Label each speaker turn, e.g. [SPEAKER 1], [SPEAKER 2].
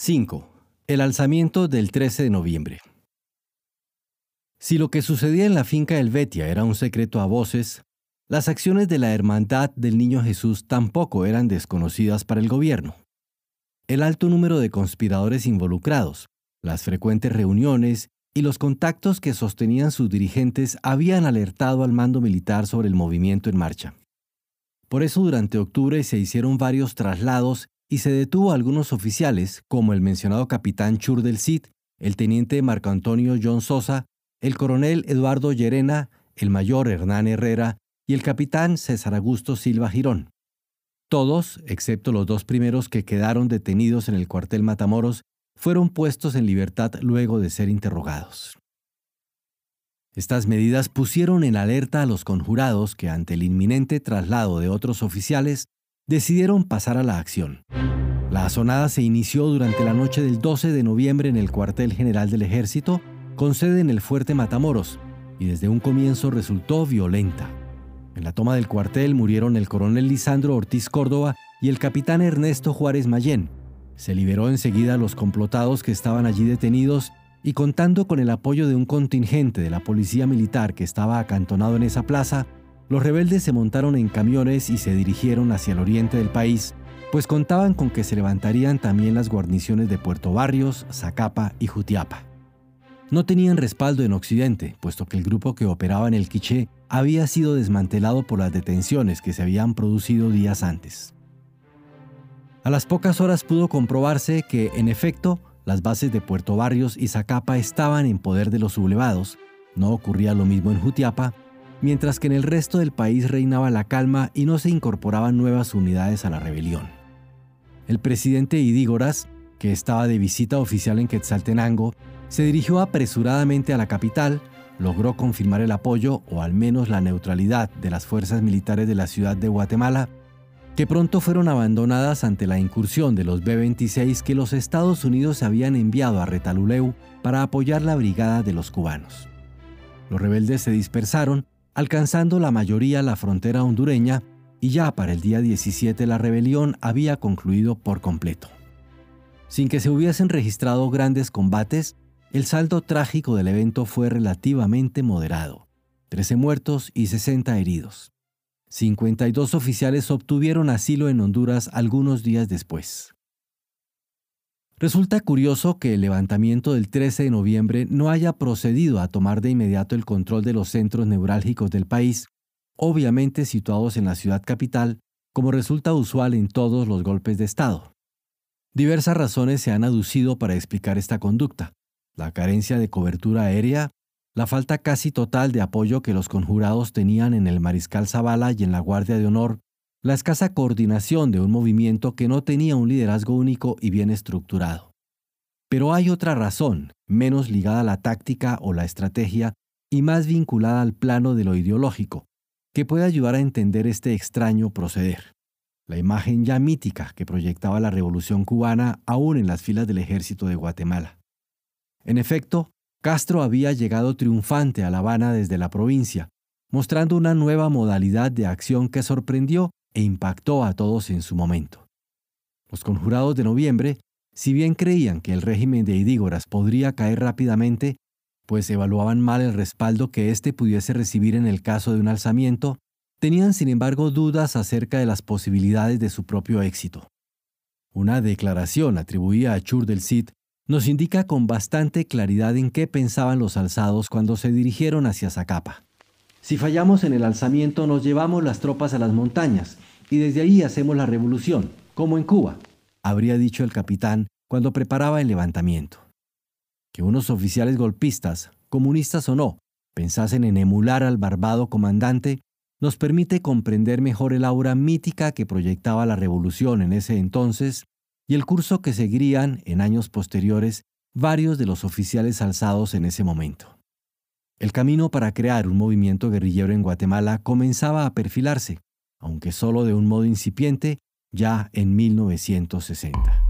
[SPEAKER 1] 5. El alzamiento del 13 de noviembre. Si lo que sucedía en la finca Helvetia era un secreto a voces, las acciones de la Hermandad del Niño Jesús tampoco eran desconocidas para el gobierno. El alto número de conspiradores involucrados, las frecuentes reuniones y los contactos que sostenían sus dirigentes habían alertado al mando militar sobre el movimiento en marcha. Por eso durante octubre se hicieron varios traslados y se detuvo a algunos oficiales, como el mencionado capitán Chur del Cid, el teniente Marco Antonio John Sosa, el coronel Eduardo Llerena, el mayor Hernán Herrera y el capitán César Augusto Silva Girón. Todos, excepto los dos primeros que quedaron detenidos en el cuartel Matamoros, fueron puestos en libertad luego de ser interrogados. Estas medidas pusieron en alerta a los conjurados que ante el inminente traslado de otros oficiales decidieron pasar a la acción. La azonada se inició durante la noche del 12 de noviembre en el cuartel general del ejército, con sede en el fuerte Matamoros, y desde un comienzo resultó violenta. En la toma del cuartel murieron el coronel Lisandro Ortiz Córdoba y el capitán Ernesto Juárez Mayén. Se liberó enseguida a los complotados que estaban allí detenidos y contando con el apoyo de un contingente de la policía militar que estaba acantonado en esa plaza, los rebeldes se montaron en camiones y se dirigieron hacia el oriente del país, pues contaban con que se levantarían también las guarniciones de Puerto Barrios, Zacapa y Jutiapa. No tenían respaldo en Occidente, puesto que el grupo que operaba en el Quiché había sido desmantelado por las detenciones que se habían producido días antes. A las pocas horas pudo comprobarse que, en efecto, las bases de Puerto Barrios y Zacapa estaban en poder de los sublevados, no ocurría lo mismo en Jutiapa, mientras que en el resto del país reinaba la calma y no se incorporaban nuevas unidades a la rebelión. El presidente Idígoras, que estaba de visita oficial en Quetzaltenango, se dirigió apresuradamente a la capital, logró confirmar el apoyo o al menos la neutralidad de las fuerzas militares de la ciudad de Guatemala, que pronto fueron abandonadas ante la incursión de los B-26 que los Estados Unidos habían enviado a Retaluleu para apoyar la brigada de los cubanos. Los rebeldes se dispersaron alcanzando la mayoría la frontera hondureña y ya para el día 17 la rebelión había concluido por completo. Sin que se hubiesen registrado grandes combates, el saldo trágico del evento fue relativamente moderado, 13 muertos y 60 heridos. 52 oficiales obtuvieron asilo en Honduras algunos días después. Resulta curioso que el levantamiento del 13 de noviembre no haya procedido a tomar de inmediato el control de los centros neurálgicos del país, obviamente situados en la ciudad capital, como resulta usual en todos los golpes de Estado. Diversas razones se han aducido para explicar esta conducta. La carencia de cobertura aérea, la falta casi total de apoyo que los conjurados tenían en el Mariscal Zavala y en la Guardia de Honor, la escasa coordinación de un movimiento que no tenía un liderazgo único y bien estructurado. Pero hay otra razón, menos ligada a la táctica o la estrategia y más vinculada al plano de lo ideológico, que puede ayudar a entender este extraño proceder. La imagen ya mítica que proyectaba la revolución cubana aún en las filas del ejército de Guatemala. En efecto, Castro había llegado triunfante a La Habana desde la provincia, mostrando una nueva modalidad de acción que sorprendió e impactó a todos en su momento. Los conjurados de noviembre, si bien creían que el régimen de Idígoras podría caer rápidamente, pues evaluaban mal el respaldo que éste pudiese recibir en el caso de un alzamiento, tenían sin embargo dudas acerca de las posibilidades de su propio éxito. Una declaración atribuida a Chur del Cid nos indica con bastante claridad en qué pensaban los alzados cuando se dirigieron hacia Zacapa. Si fallamos en el alzamiento nos llevamos las tropas a las montañas y desde ahí hacemos la revolución, como en Cuba, habría dicho el capitán cuando preparaba el levantamiento. Que unos oficiales golpistas, comunistas o no, pensasen en emular al barbado comandante nos permite comprender mejor el aura mítica que proyectaba la revolución en ese entonces y el curso que seguirían en años posteriores varios de los oficiales alzados en ese momento. El camino para crear un movimiento guerrillero en Guatemala comenzaba a perfilarse, aunque solo de un modo incipiente, ya en 1960.